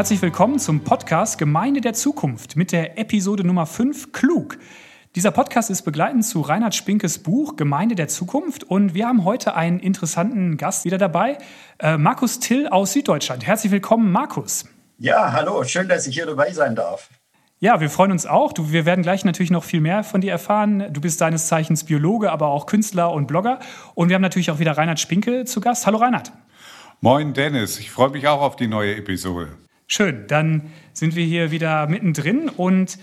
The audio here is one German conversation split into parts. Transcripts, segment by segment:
Herzlich willkommen zum Podcast Gemeinde der Zukunft mit der Episode Nummer 5 Klug. Dieser Podcast ist begleitend zu Reinhard Spinkes Buch Gemeinde der Zukunft und wir haben heute einen interessanten Gast wieder dabei, äh, Markus Till aus Süddeutschland. Herzlich willkommen, Markus. Ja, hallo, schön, dass ich hier dabei sein darf. Ja, wir freuen uns auch. Du, wir werden gleich natürlich noch viel mehr von dir erfahren. Du bist deines Zeichens Biologe, aber auch Künstler und Blogger. Und wir haben natürlich auch wieder Reinhard Spinke zu Gast. Hallo Reinhard. Moin Dennis, ich freue mich auch auf die neue Episode. Schön, dann sind wir hier wieder mittendrin und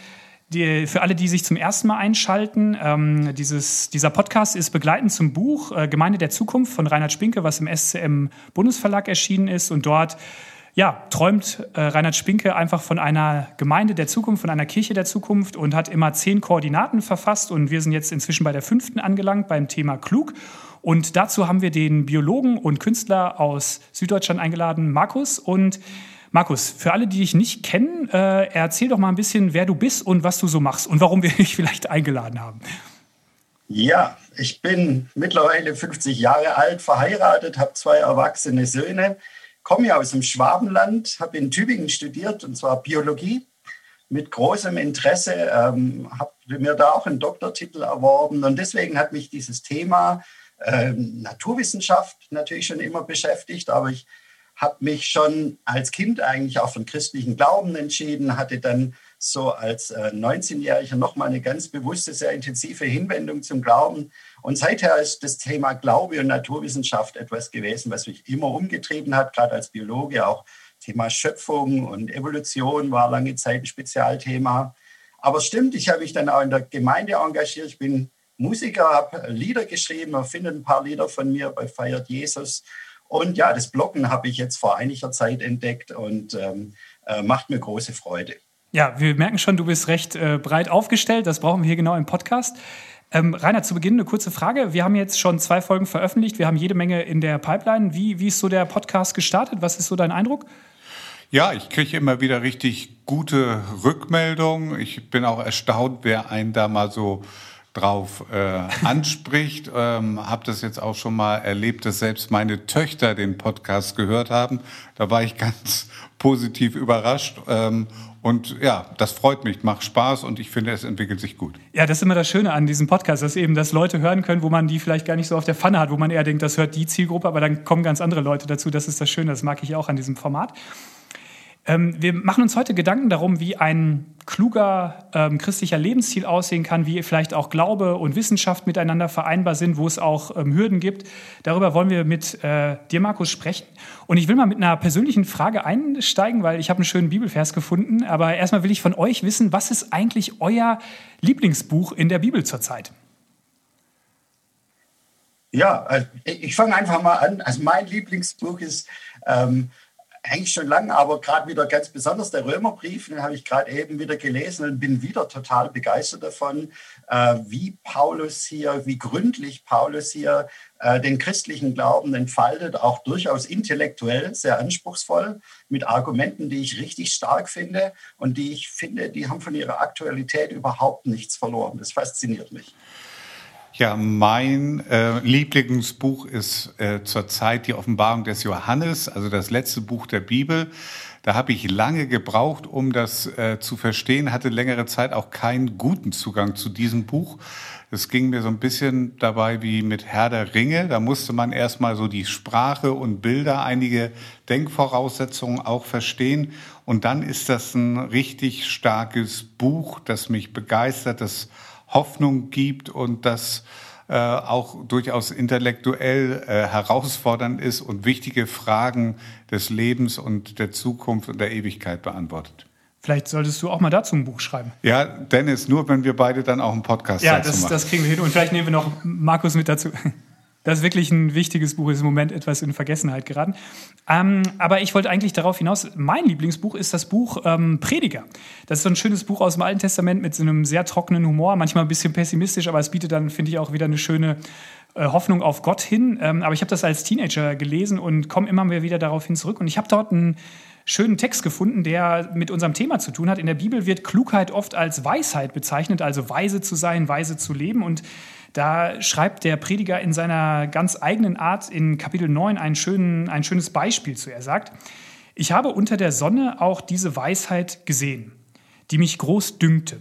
die, für alle, die sich zum ersten Mal einschalten, ähm, dieses, dieser Podcast ist begleitend zum Buch äh, Gemeinde der Zukunft von Reinhard Spinke, was im SCM Bundesverlag erschienen ist. Und dort ja, träumt äh, Reinhard Spinke einfach von einer Gemeinde der Zukunft, von einer Kirche der Zukunft und hat immer zehn Koordinaten verfasst. Und wir sind jetzt inzwischen bei der fünften angelangt beim Thema Klug. Und dazu haben wir den Biologen und Künstler aus Süddeutschland eingeladen, Markus. Und Markus, für alle, die dich nicht kennen, äh, erzähl doch mal ein bisschen, wer du bist und was du so machst und warum wir dich vielleicht eingeladen haben. Ja, ich bin mittlerweile 50 Jahre alt, verheiratet, habe zwei erwachsene Söhne, komme ja aus dem Schwabenland, habe in Tübingen studiert und zwar Biologie mit großem Interesse, ähm, habe mir da auch einen Doktortitel erworben und deswegen hat mich dieses Thema ähm, Naturwissenschaft natürlich schon immer beschäftigt, aber ich habe mich schon als Kind eigentlich auch für den christlichen Glauben entschieden, hatte dann so als äh, 19-Jähriger nochmal eine ganz bewusste, sehr intensive Hinwendung zum Glauben. Und seither ist das Thema Glaube und Naturwissenschaft etwas gewesen, was mich immer umgetrieben hat, gerade als Biologe. Auch Thema Schöpfung und Evolution war lange Zeit ein Spezialthema. Aber stimmt, ich habe mich dann auch in der Gemeinde engagiert. Ich bin Musiker, habe Lieder geschrieben, man findet ein paar Lieder von mir bei Feiert Jesus und ja, das Bloggen habe ich jetzt vor einiger Zeit entdeckt und ähm, äh, macht mir große Freude. Ja, wir merken schon, du bist recht äh, breit aufgestellt. Das brauchen wir hier genau im Podcast. Ähm, Rainer, zu Beginn eine kurze Frage. Wir haben jetzt schon zwei Folgen veröffentlicht. Wir haben jede Menge in der Pipeline. Wie, wie ist so der Podcast gestartet? Was ist so dein Eindruck? Ja, ich kriege immer wieder richtig gute Rückmeldungen. Ich bin auch erstaunt, wer einen da mal so drauf äh, anspricht. ähm, habe das jetzt auch schon mal erlebt, dass selbst meine Töchter den Podcast gehört haben. Da war ich ganz positiv überrascht. Ähm, und ja, das freut mich, macht Spaß und ich finde, es entwickelt sich gut. Ja, das ist immer das Schöne an diesem Podcast, dass eben das Leute hören können, wo man die vielleicht gar nicht so auf der Pfanne hat, wo man eher denkt, das hört die Zielgruppe, aber dann kommen ganz andere Leute dazu. Das ist das Schöne, das mag ich auch an diesem Format. Ähm, wir machen uns heute Gedanken darum, wie ein kluger ähm, christlicher Lebensstil aussehen kann, wie vielleicht auch Glaube und Wissenschaft miteinander vereinbar sind, wo es auch ähm, Hürden gibt. Darüber wollen wir mit äh, dir, Markus, sprechen. Und ich will mal mit einer persönlichen Frage einsteigen, weil ich habe einen schönen Bibelvers gefunden. Aber erstmal will ich von euch wissen, was ist eigentlich euer Lieblingsbuch in der Bibel zurzeit? Ja, also ich fange einfach mal an. Also mein Lieblingsbuch ist ähm, eigentlich schon lange, aber gerade wieder ganz besonders der Römerbrief, den habe ich gerade eben wieder gelesen und bin wieder total begeistert davon, äh, wie Paulus hier, wie gründlich Paulus hier äh, den christlichen Glauben entfaltet, auch durchaus intellektuell, sehr anspruchsvoll, mit Argumenten, die ich richtig stark finde und die ich finde, die haben von ihrer Aktualität überhaupt nichts verloren. Das fasziniert mich. Ja, mein äh, Lieblingsbuch ist äh, zurzeit die Offenbarung des Johannes, also das letzte Buch der Bibel. Da habe ich lange gebraucht, um das äh, zu verstehen, hatte längere Zeit auch keinen guten Zugang zu diesem Buch. Es ging mir so ein bisschen dabei wie mit Herr der Ringe. Da musste man erstmal so die Sprache und Bilder, einige Denkvoraussetzungen auch verstehen. Und dann ist das ein richtig starkes Buch, das mich begeistert, das Hoffnung gibt und das äh, auch durchaus intellektuell äh, herausfordernd ist und wichtige Fragen des Lebens und der Zukunft und der Ewigkeit beantwortet. Vielleicht solltest du auch mal dazu ein Buch schreiben. Ja, Dennis, nur wenn wir beide dann auch einen Podcast ja, dazu das, machen. Ja, das kriegen wir hin. Und vielleicht nehmen wir noch Markus mit dazu. Das ist wirklich ein wichtiges Buch, ist im Moment etwas in Vergessenheit geraten. Ähm, aber ich wollte eigentlich darauf hinaus, mein Lieblingsbuch ist das Buch ähm, Prediger. Das ist so ein schönes Buch aus dem Alten Testament mit so einem sehr trockenen Humor, manchmal ein bisschen pessimistisch, aber es bietet dann, finde ich, auch wieder eine schöne äh, Hoffnung auf Gott hin. Ähm, aber ich habe das als Teenager gelesen und komme immer wieder darauf hin zurück. Und ich habe dort einen schönen Text gefunden, der mit unserem Thema zu tun hat. In der Bibel wird Klugheit oft als Weisheit bezeichnet, also weise zu sein, weise zu leben. Und da schreibt der Prediger in seiner ganz eigenen Art in Kapitel 9 einen schönen, ein schönes Beispiel zu. Er sagt, Ich habe unter der Sonne auch diese Weisheit gesehen, die mich groß dünkte.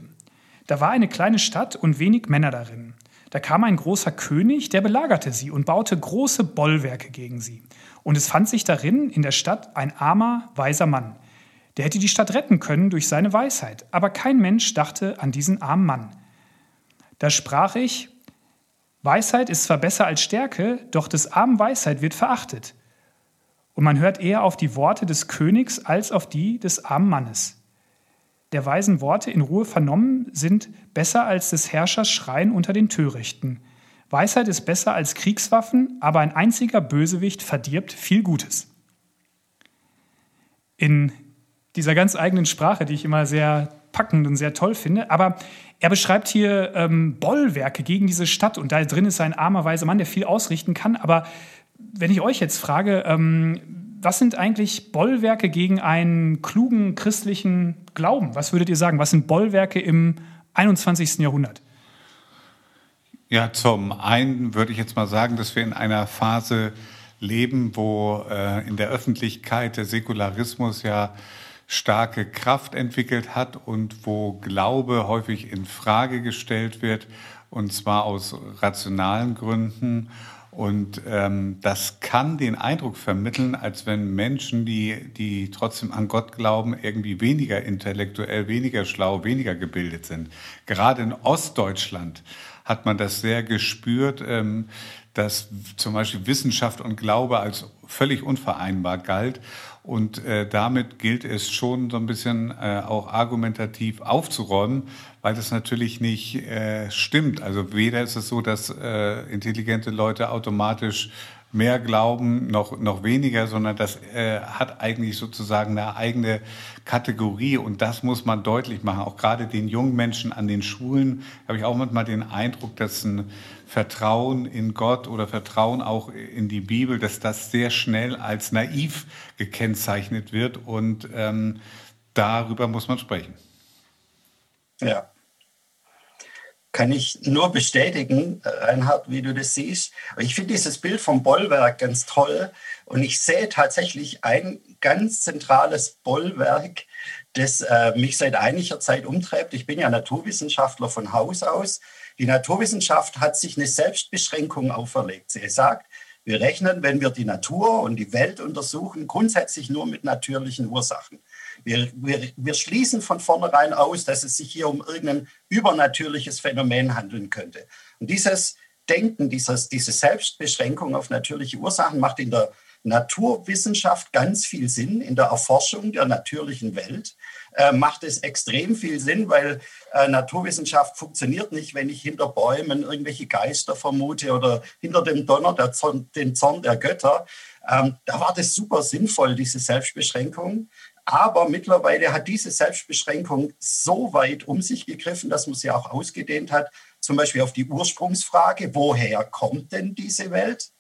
Da war eine kleine Stadt und wenig Männer darin. Da kam ein großer König, der belagerte sie und baute große Bollwerke gegen sie. Und es fand sich darin in der Stadt ein armer, weiser Mann. Der hätte die Stadt retten können durch seine Weisheit, aber kein Mensch dachte an diesen armen Mann. Da sprach ich, Weisheit ist zwar besser als Stärke, doch des armen Weisheit wird verachtet. Und man hört eher auf die Worte des Königs als auf die des armen Mannes. Der weisen Worte in Ruhe vernommen sind besser als des Herrschers Schreien unter den Törichten. Weisheit ist besser als Kriegswaffen, aber ein einziger Bösewicht verdirbt viel Gutes. In dieser ganz eigenen Sprache, die ich immer sehr packend und sehr toll finde, aber er beschreibt hier ähm, Bollwerke gegen diese Stadt und da drin ist ein armer, weiser Mann, der viel ausrichten kann, aber wenn ich euch jetzt frage, ähm, was sind eigentlich Bollwerke gegen einen klugen christlichen Glauben? Was würdet ihr sagen? Was sind Bollwerke im 21. Jahrhundert? Ja, zum einen würde ich jetzt mal sagen, dass wir in einer Phase leben, wo äh, in der Öffentlichkeit der Säkularismus ja starke Kraft entwickelt hat und wo Glaube häufig in Frage gestellt wird, und zwar aus rationalen Gründen. Und ähm, das kann den Eindruck vermitteln, als wenn Menschen, die, die trotzdem an Gott glauben, irgendwie weniger intellektuell, weniger schlau, weniger gebildet sind. Gerade in Ostdeutschland hat man das sehr gespürt, ähm, dass zum Beispiel Wissenschaft und Glaube als völlig unvereinbar galt. Und äh, damit gilt es schon so ein bisschen äh, auch argumentativ aufzuräumen, weil das natürlich nicht äh, stimmt. Also weder ist es so, dass äh, intelligente Leute automatisch mehr glauben, noch, noch weniger, sondern das äh, hat eigentlich sozusagen eine eigene Kategorie und das muss man deutlich machen. Auch gerade den jungen Menschen an den Schulen habe ich auch manchmal den Eindruck, dass ein Vertrauen in Gott oder Vertrauen auch in die Bibel, dass das sehr schnell als naiv gekennzeichnet wird und ähm, darüber muss man sprechen. Ja. Kann ich nur bestätigen, Reinhard, wie du das siehst. Ich finde dieses Bild vom Bollwerk ganz toll und ich sehe tatsächlich ein ganz zentrales Bollwerk, das äh, mich seit einiger Zeit umtreibt. Ich bin ja Naturwissenschaftler von Haus aus die Naturwissenschaft hat sich eine Selbstbeschränkung auferlegt. Sie sagt, wir rechnen, wenn wir die Natur und die Welt untersuchen, grundsätzlich nur mit natürlichen Ursachen. Wir, wir, wir schließen von vornherein aus, dass es sich hier um irgendein übernatürliches Phänomen handeln könnte. Und dieses Denken, dieses, diese Selbstbeschränkung auf natürliche Ursachen macht in der Naturwissenschaft ganz viel Sinn, in der Erforschung der natürlichen Welt äh, macht es extrem viel Sinn, weil äh, Naturwissenschaft funktioniert nicht, wenn ich hinter Bäumen irgendwelche Geister vermute oder hinter dem Donner der Zorn, den Zorn der Götter. Ähm, da war das super sinnvoll, diese Selbstbeschränkung. Aber mittlerweile hat diese Selbstbeschränkung so weit um sich gegriffen, dass man sie auch ausgedehnt hat, zum Beispiel auf die Ursprungsfrage, woher kommt denn diese Welt?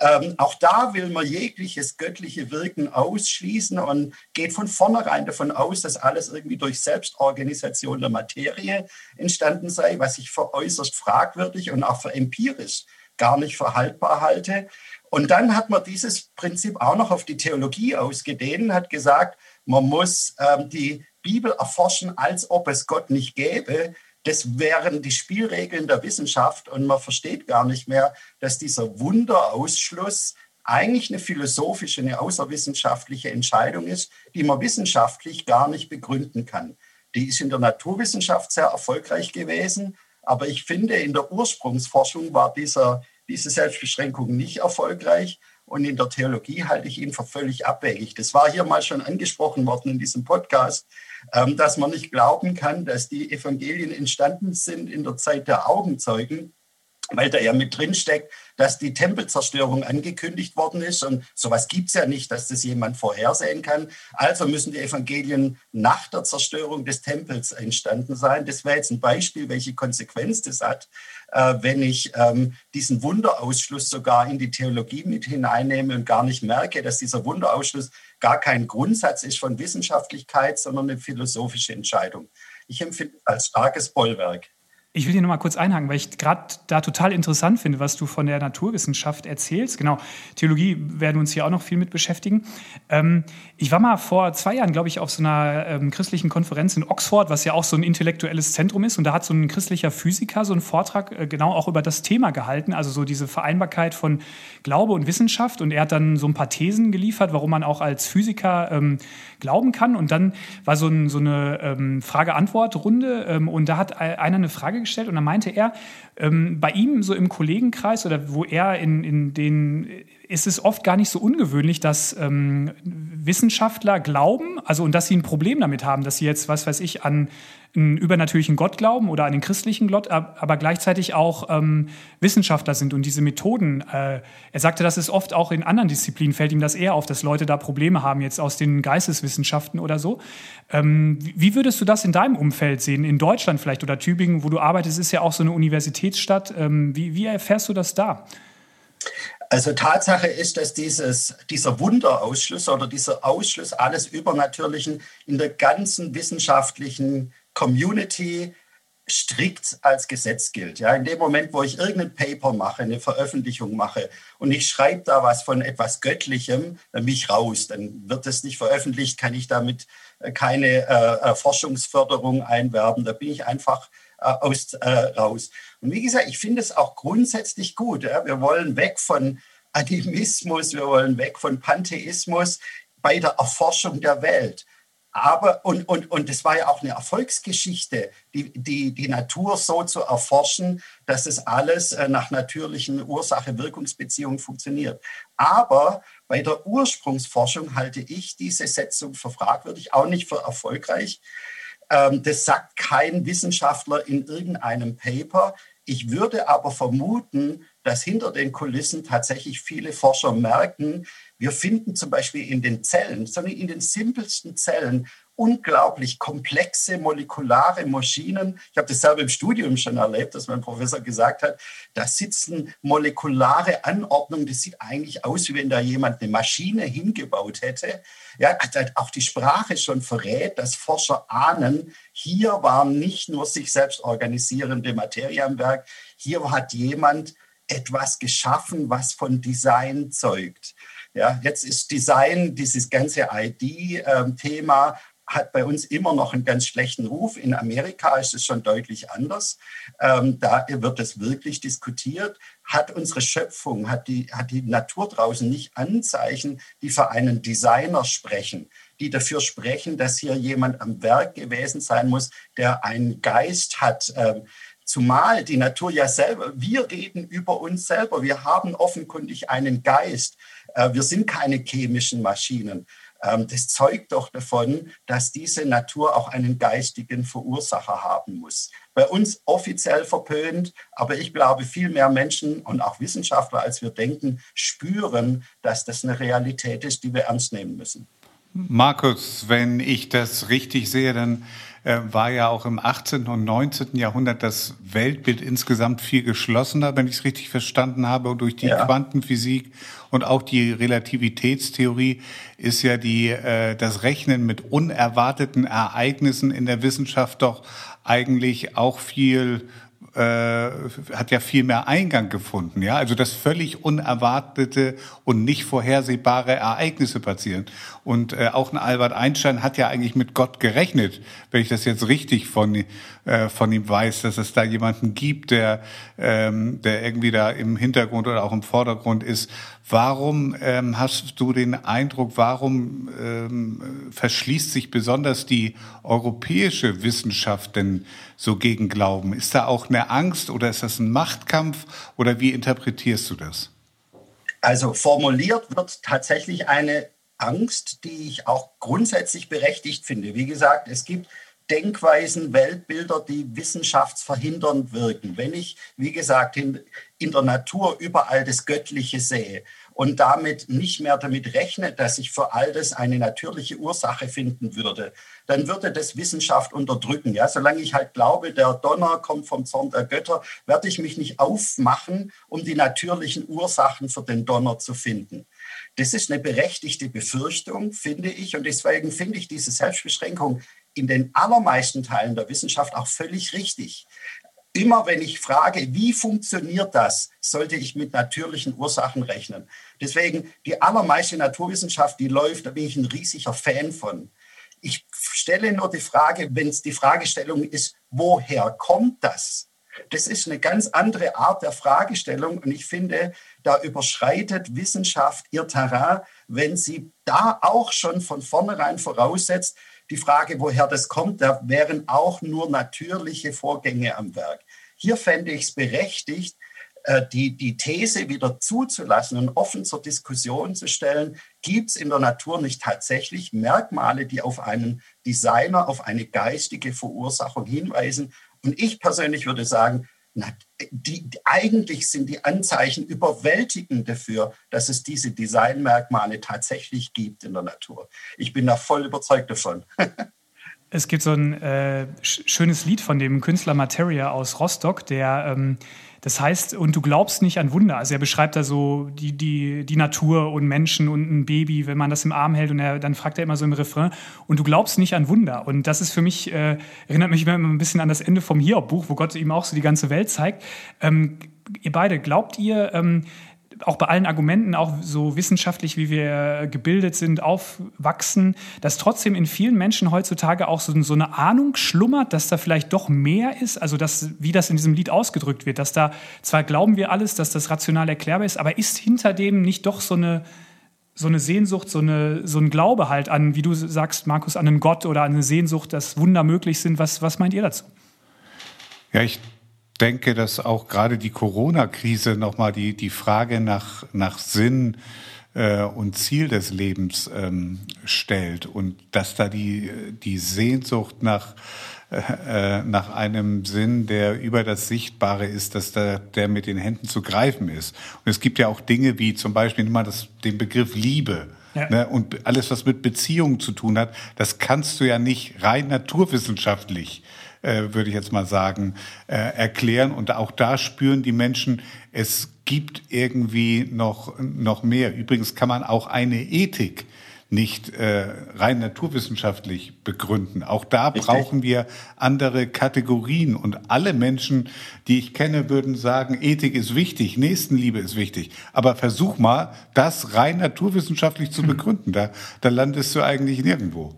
Ähm, auch da will man jegliches göttliche Wirken ausschließen und geht von vornherein davon aus, dass alles irgendwie durch Selbstorganisation der Materie entstanden sei, was ich für äußerst fragwürdig und auch für empirisch gar nicht verhaltbar halte. Und dann hat man dieses Prinzip auch noch auf die Theologie ausgedehnt, hat gesagt, man muss ähm, die Bibel erforschen, als ob es Gott nicht gäbe. Das wären die Spielregeln der Wissenschaft und man versteht gar nicht mehr, dass dieser Wunderausschluss eigentlich eine philosophische, eine außerwissenschaftliche Entscheidung ist, die man wissenschaftlich gar nicht begründen kann. Die ist in der Naturwissenschaft sehr erfolgreich gewesen, aber ich finde, in der Ursprungsforschung war dieser, diese Selbstbeschränkung nicht erfolgreich und in der Theologie halte ich ihn für völlig abwegig. Das war hier mal schon angesprochen worden in diesem Podcast. Ähm, dass man nicht glauben kann, dass die Evangelien entstanden sind in der Zeit der Augenzeugen, weil da ja mit drin steckt, dass die Tempelzerstörung angekündigt worden ist. Und sowas gibt es ja nicht, dass das jemand vorhersehen kann. Also müssen die Evangelien nach der Zerstörung des Tempels entstanden sein. Das wäre jetzt ein Beispiel, welche Konsequenz das hat, äh, wenn ich ähm, diesen Wunderausschluss sogar in die Theologie mit hineinnehme und gar nicht merke, dass dieser Wunderausschluss gar kein Grundsatz ist von Wissenschaftlichkeit, sondern eine philosophische Entscheidung. Ich empfinde es als starkes Bollwerk. Ich will hier nochmal kurz einhaken, weil ich gerade da total interessant finde, was du von der Naturwissenschaft erzählst. Genau, Theologie werden wir uns hier auch noch viel mit beschäftigen. Ähm, ich war mal vor zwei Jahren, glaube ich, auf so einer ähm, christlichen Konferenz in Oxford, was ja auch so ein intellektuelles Zentrum ist. Und da hat so ein christlicher Physiker so einen Vortrag äh, genau auch über das Thema gehalten, also so diese Vereinbarkeit von Glaube und Wissenschaft. Und er hat dann so ein paar Thesen geliefert, warum man auch als Physiker ähm, glauben kann. Und dann war so, ein, so eine ähm, Frage-Antwort-Runde. Ähm, und da hat einer eine Frage gestellt und dann meinte er, ähm, bei ihm so im Kollegenkreis oder wo er in, in den, ist es oft gar nicht so ungewöhnlich, dass ähm, Wissenschaftler glauben, also und dass sie ein Problem damit haben, dass sie jetzt, was weiß ich, an einen übernatürlichen Gott glauben oder an den christlichen Gott, aber gleichzeitig auch ähm, Wissenschaftler sind und diese Methoden. Äh, er sagte, das ist oft auch in anderen Disziplinen, fällt ihm das eher auf, dass Leute da Probleme haben, jetzt aus den Geisteswissenschaften oder so. Ähm, wie würdest du das in deinem Umfeld sehen? In Deutschland vielleicht oder Tübingen, wo du arbeitest, ist ja auch so eine Universitätsstadt. Ähm, wie, wie erfährst du das da? Also Tatsache ist, dass dieses, dieser Wunderausschluss oder dieser Ausschluss alles Übernatürlichen in der ganzen wissenschaftlichen Community strikt als Gesetz gilt. Ja, in dem Moment, wo ich irgendein Paper mache, eine Veröffentlichung mache und ich schreibe da was von etwas Göttlichem, dann bin ich raus. Dann wird es nicht veröffentlicht, kann ich damit äh, keine äh, äh, Forschungsförderung einwerben. Da bin ich einfach äh, aus, äh, raus. Und wie gesagt, ich finde es auch grundsätzlich gut. Ja? Wir wollen weg von Animismus, wir wollen weg von Pantheismus bei der Erforschung der Welt. Aber, und, und, und es war ja auch eine Erfolgsgeschichte, die, die, die Natur so zu erforschen, dass es alles äh, nach natürlichen Ursache-Wirkungsbeziehungen funktioniert. Aber bei der Ursprungsforschung halte ich diese Setzung für fragwürdig, auch nicht für erfolgreich. Ähm, das sagt kein Wissenschaftler in irgendeinem Paper. Ich würde aber vermuten, dass hinter den Kulissen tatsächlich viele Forscher merken, wir finden zum Beispiel in den Zellen, sondern in den simpelsten Zellen, unglaublich komplexe molekulare Maschinen. Ich habe das selber im Studium schon erlebt, dass mein Professor gesagt hat, da sitzen molekulare Anordnungen, das sieht eigentlich aus, wie wenn da jemand eine Maschine hingebaut hätte. Ja, auch die Sprache schon verrät, dass Forscher ahnen, hier war nicht nur sich selbst organisierende Materie am Werk, hier hat jemand etwas geschaffen, was von Design zeugt. Ja, jetzt ist Design, dieses ganze ID-Thema, hat bei uns immer noch einen ganz schlechten Ruf. In Amerika ist es schon deutlich anders. Ähm, da wird es wirklich diskutiert. Hat unsere Schöpfung, hat die, hat die Natur draußen nicht Anzeichen, die für einen Designer sprechen, die dafür sprechen, dass hier jemand am Werk gewesen sein muss, der einen Geist hat. Ähm, Zumal die Natur ja selber, wir reden über uns selber, wir haben offenkundig einen Geist, wir sind keine chemischen Maschinen. Ähm, das zeugt doch davon, dass diese Natur auch einen geistigen Verursacher haben muss. Bei uns offiziell verpönt, aber ich glaube, viel mehr Menschen und auch Wissenschaftler, als wir denken, spüren, dass das eine Realität ist, die wir ernst nehmen müssen. Markus, wenn ich das richtig sehe, dann äh, war ja auch im 18. und 19. Jahrhundert das Weltbild insgesamt viel geschlossener, wenn ich es richtig verstanden habe, durch die ja. Quantenphysik und auch die Relativitätstheorie ist ja die äh, das Rechnen mit unerwarteten Ereignissen in der Wissenschaft doch eigentlich auch viel äh, hat ja viel mehr Eingang gefunden, ja. Also dass völlig unerwartete und nicht vorhersehbare Ereignisse passieren. Und äh, auch ein Albert Einstein hat ja eigentlich mit Gott gerechnet, wenn ich das jetzt richtig von äh, von ihm weiß, dass es da jemanden gibt, der ähm, der irgendwie da im Hintergrund oder auch im Vordergrund ist. Warum ähm, hast du den Eindruck, warum ähm, verschließt sich besonders die europäische Wissenschaft denn so gegen Glauben? Ist da auch eine Angst oder ist das ein Machtkampf oder wie interpretierst du das? Also formuliert wird tatsächlich eine Angst, die ich auch grundsätzlich berechtigt finde. Wie gesagt, es gibt Denkweisen, Weltbilder, die wissenschaftsverhindernd wirken. Wenn ich, wie gesagt, in, der Natur überall das Göttliche sehe und damit nicht mehr damit rechne, dass ich für all das eine natürliche Ursache finden würde, dann würde das Wissenschaft unterdrücken. Ja, solange ich halt glaube, der Donner kommt vom Zorn der Götter, werde ich mich nicht aufmachen, um die natürlichen Ursachen für den Donner zu finden. Das ist eine berechtigte Befürchtung, finde ich. Und deswegen finde ich diese Selbstbeschränkung in den allermeisten Teilen der Wissenschaft auch völlig richtig. Immer wenn ich frage, wie funktioniert das, sollte ich mit natürlichen Ursachen rechnen. Deswegen die allermeiste Naturwissenschaft, die läuft, da bin ich ein riesiger Fan von. Ich stelle nur die Frage, wenn es die Fragestellung ist, woher kommt das? Das ist eine ganz andere Art der Fragestellung und ich finde, da überschreitet Wissenschaft ihr Terrain, wenn sie da auch schon von vornherein voraussetzt, die Frage, woher das kommt, da wären auch nur natürliche Vorgänge am Werk. Hier fände ich es berechtigt, äh, die, die These wieder zuzulassen und offen zur Diskussion zu stellen, gibt es in der Natur nicht tatsächlich Merkmale, die auf einen Designer, auf eine geistige Verursachung hinweisen? Und ich persönlich würde sagen, na, die, eigentlich sind die Anzeichen überwältigend dafür, dass es diese Designmerkmale tatsächlich gibt in der Natur. Ich bin da voll überzeugt davon. es gibt so ein äh, schönes Lied von dem Künstler Materia aus Rostock, der ähm, das heißt, und du glaubst nicht an Wunder. Also er beschreibt da so die, die, die Natur und Menschen und ein Baby, wenn man das im Arm hält und er, dann fragt er immer so im Refrain, und du glaubst nicht an Wunder. Und das ist für mich, äh, erinnert mich immer ein bisschen an das Ende vom Hiob-Buch, wo Gott ihm auch so die ganze Welt zeigt. Ähm, ihr beide, glaubt ihr, ähm, auch bei allen Argumenten, auch so wissenschaftlich, wie wir gebildet sind, aufwachsen, dass trotzdem in vielen Menschen heutzutage auch so, so, eine Ahnung schlummert, dass da vielleicht doch mehr ist, also dass, wie das in diesem Lied ausgedrückt wird, dass da zwar glauben wir alles, dass das rational erklärbar ist, aber ist hinter dem nicht doch so eine, so eine Sehnsucht, so, eine, so ein Glaube halt an, wie du sagst, Markus, an einen Gott oder an eine Sehnsucht, dass Wunder möglich sind. Was, was meint ihr dazu? Ja, ich denke, dass auch gerade die Corona-Krise nochmal die, die Frage nach, nach Sinn äh, und Ziel des Lebens ähm, stellt und dass da die, die Sehnsucht nach, äh, äh, nach einem Sinn, der über das Sichtbare ist, dass da, der mit den Händen zu greifen ist. Und es gibt ja auch Dinge wie zum Beispiel mal das, den Begriff Liebe. Ja. Ne, und alles, was mit Beziehungen zu tun hat, das kannst du ja nicht rein naturwissenschaftlich äh, würde ich jetzt mal sagen, äh, erklären. Und auch da spüren die Menschen, es gibt irgendwie noch, noch mehr. Übrigens kann man auch eine Ethik nicht äh, rein naturwissenschaftlich begründen. Auch da Richtig. brauchen wir andere Kategorien. Und alle Menschen, die ich kenne, würden sagen, Ethik ist wichtig, Nächstenliebe ist wichtig. Aber versuch mal, das rein naturwissenschaftlich zu hm. begründen. Da, da landest du eigentlich nirgendwo.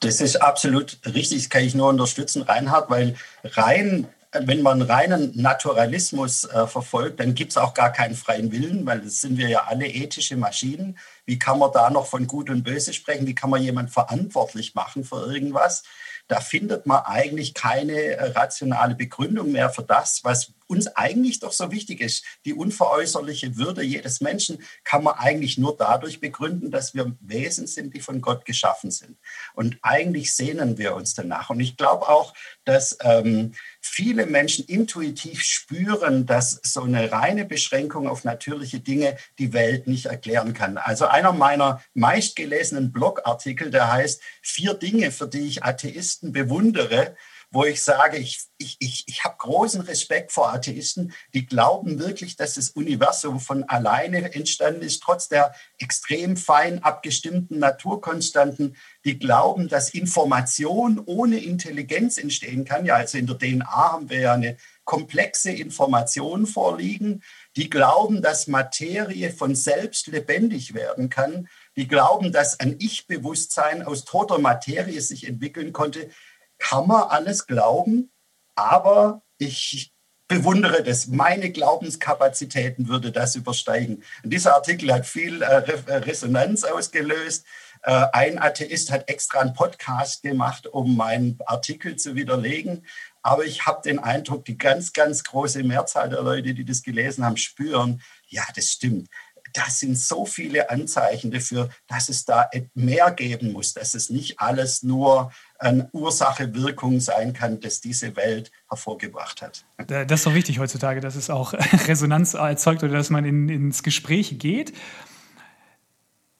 Das ist absolut richtig, das kann ich nur unterstützen, Reinhard, weil rein, wenn man reinen Naturalismus äh, verfolgt, dann gibt es auch gar keinen freien Willen, weil das sind wir ja alle ethische Maschinen. Wie kann man da noch von Gut und Böse sprechen? Wie kann man jemand verantwortlich machen für irgendwas? Da findet man eigentlich keine äh, rationale Begründung mehr für das, was uns eigentlich doch so wichtig ist. Die unveräußerliche Würde jedes Menschen kann man eigentlich nur dadurch begründen, dass wir Wesen sind, die von Gott geschaffen sind. Und eigentlich sehnen wir uns danach. Und ich glaube auch, dass ähm, viele Menschen intuitiv spüren, dass so eine reine Beschränkung auf natürliche Dinge die Welt nicht erklären kann. Also einer meiner meistgelesenen Blogartikel, der heißt Vier Dinge, für die ich Atheisten bewundere wo ich sage, ich, ich, ich, ich habe großen Respekt vor Atheisten, die glauben wirklich, dass das Universum von alleine entstanden ist, trotz der extrem fein abgestimmten Naturkonstanten. Die glauben, dass Information ohne Intelligenz entstehen kann. Ja, also in der DNA haben wir ja eine komplexe Information vorliegen. Die glauben, dass Materie von selbst lebendig werden kann. Die glauben, dass ein Ich-Bewusstsein aus toter Materie sich entwickeln konnte kann man alles glauben, aber ich bewundere das. Meine Glaubenskapazitäten würde das übersteigen. Und dieser Artikel hat viel äh, äh, Resonanz ausgelöst. Äh, ein Atheist hat extra einen Podcast gemacht, um meinen Artikel zu widerlegen. Aber ich habe den Eindruck, die ganz, ganz große Mehrzahl der Leute, die das gelesen haben, spüren, ja, das stimmt das sind so viele Anzeichen dafür, dass es da mehr geben muss, dass es nicht alles nur eine Ursache-Wirkung sein kann, dass diese Welt hervorgebracht hat. Das ist doch wichtig heutzutage, dass es auch Resonanz erzeugt oder dass man in, ins Gespräch geht.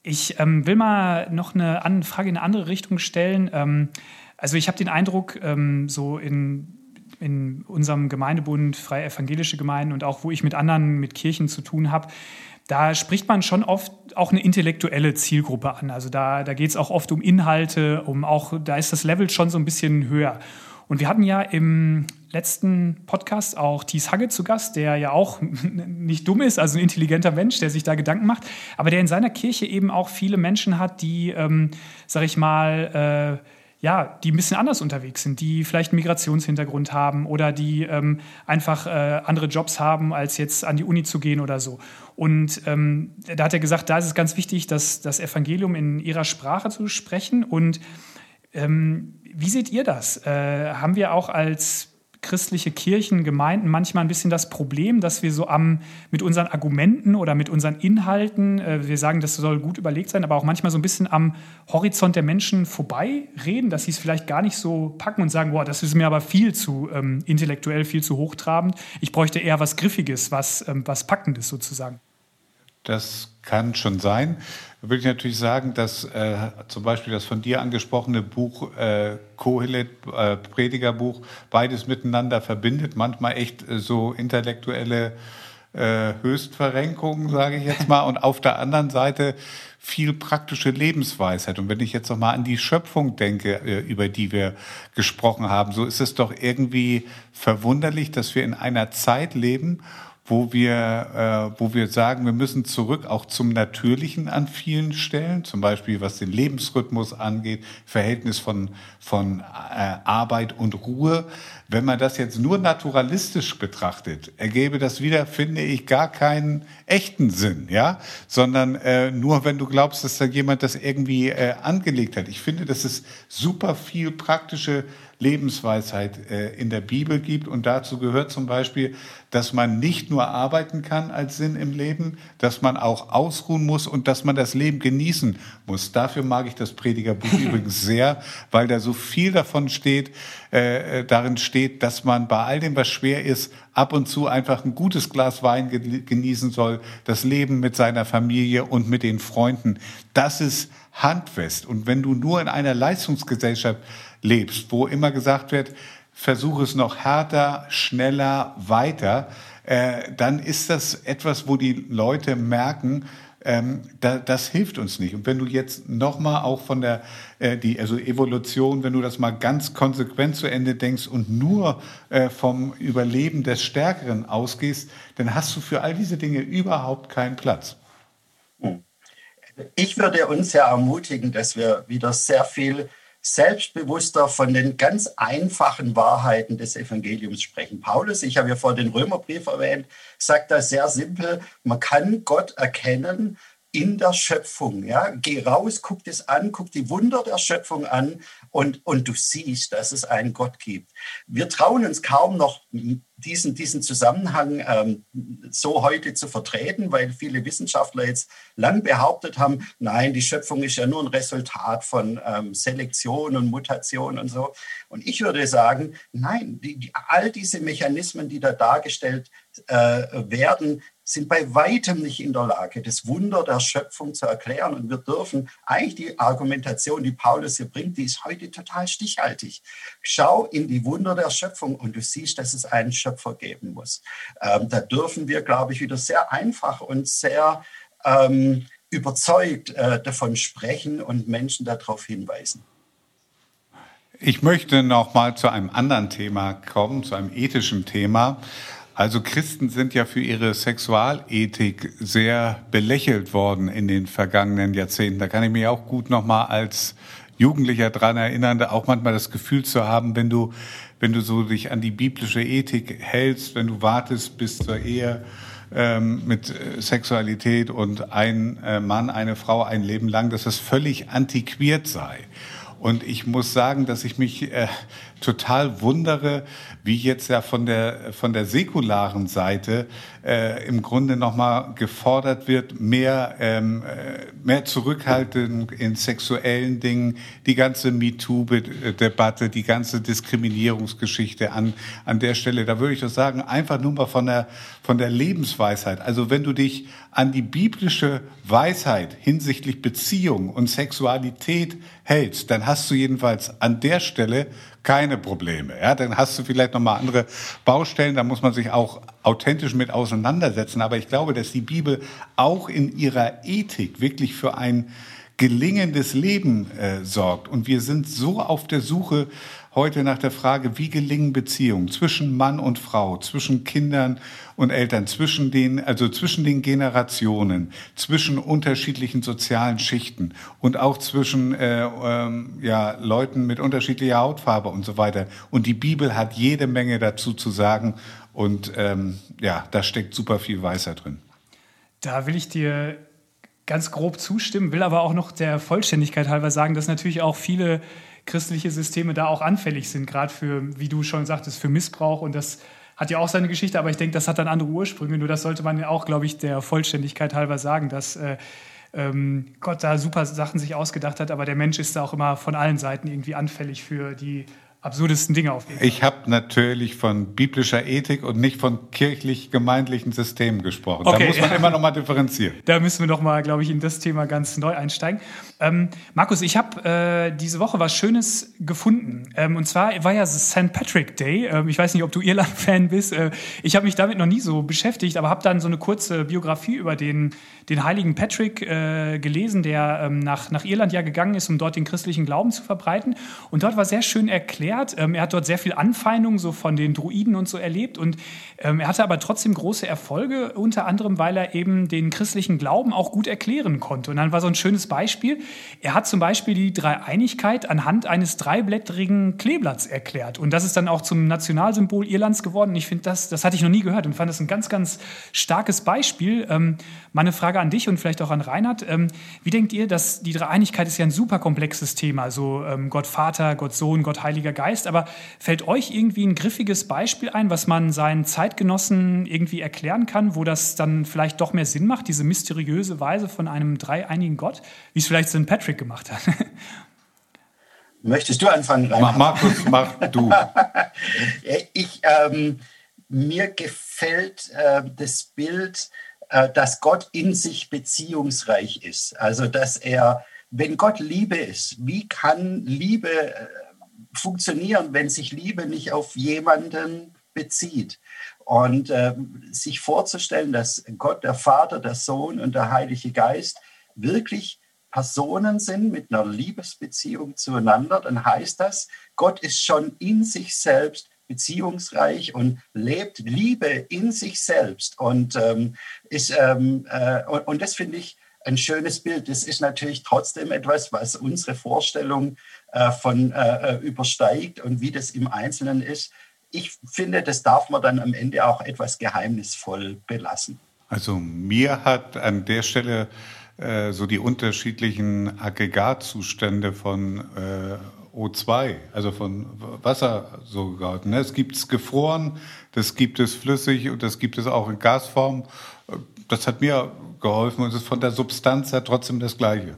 Ich ähm, will mal noch eine Frage in eine andere Richtung stellen. Ähm, also ich habe den Eindruck, ähm, so in in unserem Gemeindebund, Freie Evangelische Gemeinden und auch wo ich mit anderen, mit Kirchen zu tun habe, da spricht man schon oft auch eine intellektuelle Zielgruppe an. Also da, da geht es auch oft um Inhalte, um auch, da ist das Level schon so ein bisschen höher. Und wir hatten ja im letzten Podcast auch Thies Hagge zu Gast, der ja auch nicht dumm ist, also ein intelligenter Mensch, der sich da Gedanken macht, aber der in seiner Kirche eben auch viele Menschen hat, die, ähm, sag ich mal, äh, ja, die ein bisschen anders unterwegs sind, die vielleicht einen Migrationshintergrund haben oder die ähm, einfach äh, andere Jobs haben, als jetzt an die Uni zu gehen oder so. Und ähm, da hat er gesagt, da ist es ganz wichtig, dass das Evangelium in ihrer Sprache zu sprechen. Und ähm, wie seht ihr das? Äh, haben wir auch als christliche Kirchen, Gemeinden manchmal ein bisschen das Problem, dass wir so am, mit unseren Argumenten oder mit unseren Inhalten, äh, wir sagen, das soll gut überlegt sein, aber auch manchmal so ein bisschen am Horizont der Menschen vorbeireden, dass sie es vielleicht gar nicht so packen und sagen, boah, das ist mir aber viel zu ähm, intellektuell, viel zu hochtrabend. Ich bräuchte eher was Griffiges, was, ähm, was Packendes sozusagen. Das kann schon sein. Da würde ich natürlich sagen, dass äh, zum Beispiel das von dir angesprochene Buch äh, Kohelet, äh, Predigerbuch, beides miteinander verbindet. Manchmal echt äh, so intellektuelle äh, Höchstverrenkungen, sage ich jetzt mal. Und auf der anderen Seite viel praktische Lebensweisheit. Und wenn ich jetzt noch mal an die Schöpfung denke, äh, über die wir gesprochen haben, so ist es doch irgendwie verwunderlich, dass wir in einer Zeit leben, wo wir, äh, wo wir sagen, wir müssen zurück auch zum Natürlichen an vielen Stellen, zum Beispiel was den Lebensrhythmus angeht, Verhältnis von, von äh, Arbeit und Ruhe. Wenn man das jetzt nur naturalistisch betrachtet, ergäbe das wieder, finde ich, gar keinen echten Sinn, ja, sondern äh, nur wenn du glaubst, dass da jemand das irgendwie äh, angelegt hat. Ich finde, dass es super viel praktische Lebensweisheit äh, in der Bibel gibt. Und dazu gehört zum Beispiel, dass man nicht nur arbeiten kann als Sinn im Leben, dass man auch ausruhen muss und dass man das Leben genießen muss. Dafür mag ich das Predigerbuch übrigens sehr, weil da so viel davon steht, äh, äh, darin steht, dass man bei all dem, was schwer ist, ab und zu einfach ein gutes Glas Wein genießen soll, das Leben mit seiner Familie und mit den Freunden. Das ist handfest. Und wenn du nur in einer Leistungsgesellschaft lebst, wo immer gesagt wird, versuche es noch härter, schneller, weiter, äh, dann ist das etwas, wo die Leute merken, ähm, da, das hilft uns nicht. Und wenn du jetzt nochmal auch von der äh, die, also Evolution, wenn du das mal ganz konsequent zu Ende denkst und nur äh, vom Überleben des Stärkeren ausgehst, dann hast du für all diese Dinge überhaupt keinen Platz. Hm. Ich würde uns ja ermutigen, dass wir wieder sehr viel selbstbewusster von den ganz einfachen Wahrheiten des Evangeliums sprechen. Paulus, ich habe ja vor den Römerbrief erwähnt, sagt da sehr simpel, man kann Gott erkennen in der Schöpfung. Ja? Geh raus, guck das an, guck die Wunder der Schöpfung an und, und du siehst, dass es einen Gott gibt. Wir trauen uns kaum noch, diesen, diesen Zusammenhang ähm, so heute zu vertreten, weil viele Wissenschaftler jetzt lang behauptet haben, nein, die Schöpfung ist ja nur ein Resultat von ähm, Selektion und Mutation und so. Und ich würde sagen, nein, die, die, all diese Mechanismen, die da dargestellt werden, sind bei weitem nicht in der Lage, das Wunder der Schöpfung zu erklären. Und wir dürfen eigentlich die Argumentation, die Paulus hier bringt, die ist heute total stichhaltig. Schau in die Wunder der Schöpfung und du siehst, dass es einen Schöpfer geben muss. Ähm, da dürfen wir, glaube ich, wieder sehr einfach und sehr ähm, überzeugt äh, davon sprechen und Menschen darauf hinweisen. Ich möchte noch mal zu einem anderen Thema kommen, zu einem ethischen Thema. Also Christen sind ja für ihre Sexualethik sehr belächelt worden in den vergangenen Jahrzehnten. Da kann ich mich auch gut noch mal als Jugendlicher dran erinnern, auch manchmal das Gefühl zu haben, wenn du, wenn du so dich an die biblische Ethik hältst, wenn du wartest bis zur Ehe ähm, mit äh, Sexualität und ein äh, Mann, eine Frau ein Leben lang, dass das völlig antiquiert sei. Und ich muss sagen, dass ich mich äh, total wundere, wie jetzt ja von der, von der säkularen Seite äh, im Grunde nochmal gefordert wird, mehr, ähm, äh, mehr Zurückhaltung in sexuellen Dingen, die ganze MeToo-Debatte, die ganze Diskriminierungsgeschichte an, an der Stelle. Da würde ich doch sagen, einfach nur mal von der, von der Lebensweisheit. Also wenn du dich an die biblische Weisheit hinsichtlich Beziehung und Sexualität hältst, dann hast du jedenfalls an der Stelle keine Probleme. Ja, dann hast du vielleicht noch mal andere Baustellen, da muss man sich auch authentisch mit auseinandersetzen. Aber ich glaube, dass die Bibel auch in ihrer Ethik wirklich für ein gelingendes Leben äh, sorgt. Und wir sind so auf der Suche heute nach der Frage, wie gelingen Beziehungen zwischen Mann und Frau, zwischen Kindern und Eltern, zwischen den, also zwischen den Generationen, zwischen unterschiedlichen sozialen Schichten und auch zwischen äh, ähm, ja, Leuten mit unterschiedlicher Hautfarbe und so weiter. Und die Bibel hat jede Menge dazu zu sagen. Und ähm, ja, da steckt super viel Weisheit drin. Da will ich dir ganz grob zustimmen, will aber auch noch der Vollständigkeit halber sagen, dass natürlich auch viele christliche Systeme da auch anfällig sind, gerade für, wie du schon sagtest, für Missbrauch und das hat ja auch seine Geschichte, aber ich denke, das hat dann andere Ursprünge. Nur das sollte man ja auch, glaube ich, der Vollständigkeit halber sagen, dass äh, ähm, Gott da super Sachen sich ausgedacht hat, aber der Mensch ist da auch immer von allen Seiten irgendwie anfällig für die absurdesten Dinge auf jeden Fall. Ich habe natürlich von biblischer Ethik und nicht von kirchlich-gemeindlichen Systemen gesprochen. Okay. Da muss man immer noch mal differenzieren. Da müssen wir noch mal, glaube ich, in das Thema ganz neu einsteigen. Ähm, Markus, ich habe äh, diese Woche was Schönes gefunden. Ähm, und zwar war ja St. Patrick Day. Ähm, ich weiß nicht, ob du Irland-Fan bist. Äh, ich habe mich damit noch nie so beschäftigt, aber habe dann so eine kurze Biografie über den, den heiligen Patrick äh, gelesen, der ähm, nach, nach Irland ja gegangen ist, um dort den christlichen Glauben zu verbreiten. Und dort war sehr schön erklärt. Ähm, er hat dort sehr viel Anfeindung so von den Druiden und so erlebt. Und ähm, er hatte aber trotzdem große Erfolge, unter anderem, weil er eben den christlichen Glauben auch gut erklären konnte. Und dann war so ein schönes Beispiel. Er hat zum Beispiel die Dreieinigkeit anhand eines dreiblättrigen Kleeblatts erklärt. Und das ist dann auch zum Nationalsymbol Irlands geworden. Ich finde, das, das hatte ich noch nie gehört und fand das ein ganz, ganz starkes Beispiel. Ähm, meine Frage an dich und vielleicht auch an Reinhard. Ähm, wie denkt ihr, dass die Dreieinigkeit ist ja ein super komplexes Thema, also ähm, Gott Vater, Gott Sohn, Gott Heiliger Geist. Aber fällt euch irgendwie ein griffiges Beispiel ein, was man seinen Zeitgenossen irgendwie erklären kann, wo das dann vielleicht doch mehr Sinn macht, diese mysteriöse Weise von einem dreieinigen Gott, wie es vielleicht St. Patrick gemacht hat? Möchtest du anfangen? Mach, Markus, mach du. ich, ähm, mir gefällt äh, das Bild, äh, dass Gott in sich beziehungsreich ist. Also, dass er, wenn Gott Liebe ist, wie kann Liebe äh, funktionieren, wenn sich Liebe nicht auf jemanden bezieht? Und äh, sich vorzustellen, dass Gott, der Vater, der Sohn und der Heilige Geist wirklich Personen sind mit einer Liebesbeziehung zueinander, dann heißt das, Gott ist schon in sich selbst beziehungsreich und lebt Liebe in sich selbst. Und, ähm, ist, ähm, äh, und, und, das finde ich ein schönes Bild. Das ist natürlich trotzdem etwas, was unsere Vorstellung äh, von äh, äh übersteigt und wie das im Einzelnen ist. Ich finde, das darf man dann am Ende auch etwas geheimnisvoll belassen. Also mir hat an der Stelle äh, so die unterschiedlichen Aggregatzustände von äh, O2, also von Wasser so gehalten. Ne? Es gibt es gefroren, das gibt es flüssig und das gibt es auch in Gasform. Das hat mir geholfen und es ist von der Substanz her trotzdem das Gleiche.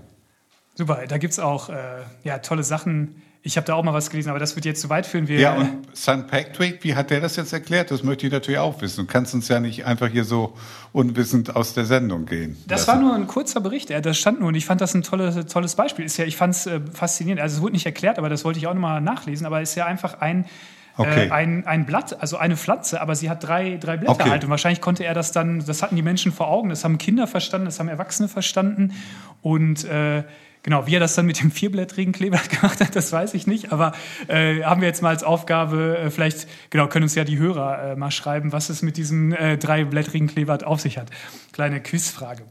Super, da gibt es auch äh, ja, tolle Sachen ich habe da auch mal was gelesen, aber das wird jetzt zu weit führen. Wir ja, und St. Patrick, wie hat der das jetzt erklärt? Das möchte ich natürlich auch wissen. Du kannst uns ja nicht einfach hier so unwissend aus der Sendung gehen. Das lassen. war nur ein kurzer Bericht. Das stand nur und ich fand das ein tolles, tolles Beispiel. Ist ja, ich fand es äh, faszinierend. Also es wurde nicht erklärt, aber das wollte ich auch nochmal nachlesen. Aber es ist ja einfach ein, okay. äh, ein, ein Blatt, also eine Pflanze, aber sie hat drei, drei Blätter okay. halt. Und wahrscheinlich konnte er das dann, das hatten die Menschen vor Augen, das haben Kinder verstanden, das haben Erwachsene verstanden. Und äh, Genau, wie er das dann mit dem vierblättrigen Kleeblatt gemacht hat, das weiß ich nicht. Aber äh, haben wir jetzt mal als Aufgabe, äh, vielleicht, genau, können uns ja die Hörer äh, mal schreiben, was es mit diesem äh, dreiblättrigen Kleeblatt auf sich hat. Kleine Quizfrage.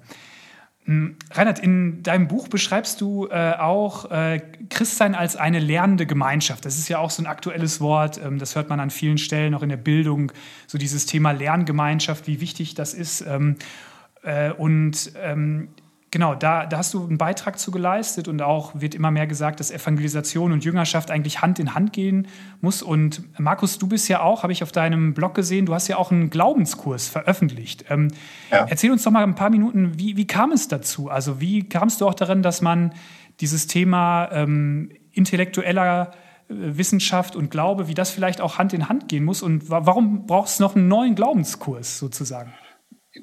Hm, Reinhard, in deinem Buch beschreibst du äh, auch äh, Christsein als eine lernende Gemeinschaft. Das ist ja auch so ein aktuelles Wort. Ähm, das hört man an vielen Stellen, auch in der Bildung. So dieses Thema Lerngemeinschaft, wie wichtig das ist. Ähm, äh, und ähm, Genau, da, da hast du einen Beitrag zu geleistet und auch wird immer mehr gesagt, dass Evangelisation und Jüngerschaft eigentlich Hand in Hand gehen muss. Und Markus, du bist ja auch, habe ich auf deinem Blog gesehen, du hast ja auch einen Glaubenskurs veröffentlicht. Ähm, ja. Erzähl uns doch mal ein paar Minuten, wie, wie kam es dazu? Also wie kamst du auch darin, dass man dieses Thema ähm, intellektueller äh, Wissenschaft und Glaube, wie das vielleicht auch Hand in Hand gehen muss? Und warum braucht es noch einen neuen Glaubenskurs sozusagen?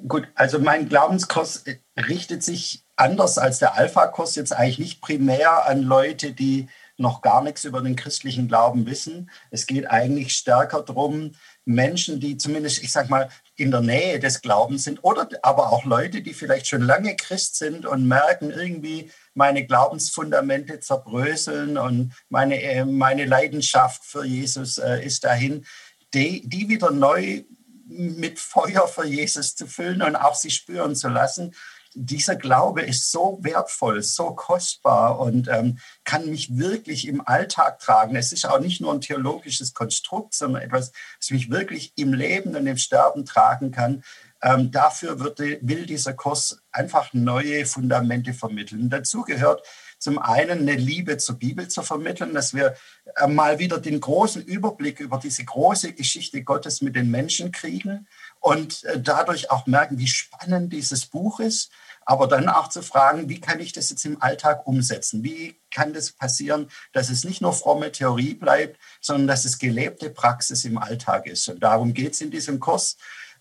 Gut, also mein Glaubenskurs richtet sich anders als der Alpha-Kurs jetzt eigentlich nicht primär an Leute, die noch gar nichts über den christlichen Glauben wissen. Es geht eigentlich stärker darum, Menschen, die zumindest, ich sag mal, in der Nähe des Glaubens sind oder aber auch Leute, die vielleicht schon lange Christ sind und merken irgendwie, meine Glaubensfundamente zerbröseln und meine, äh, meine Leidenschaft für Jesus äh, ist dahin, die, die wieder neu mit Feuer für Jesus zu füllen und auch sie spüren zu lassen. Dieser Glaube ist so wertvoll, so kostbar und ähm, kann mich wirklich im Alltag tragen. Es ist auch nicht nur ein theologisches Konstrukt, sondern etwas, das mich wirklich im Leben und im Sterben tragen kann. Ähm, dafür wird, will dieser Kurs einfach neue Fundamente vermitteln. dazu gehört zum einen eine Liebe zur Bibel zu vermitteln, dass wir äh, mal wieder den großen Überblick über diese große Geschichte Gottes mit den Menschen kriegen und äh, dadurch auch merken, wie spannend dieses Buch ist. Aber dann auch zu fragen, wie kann ich das jetzt im Alltag umsetzen? Wie kann das passieren, dass es nicht nur fromme Theorie bleibt, sondern dass es gelebte Praxis im Alltag ist? Und darum geht es in diesem Kurs.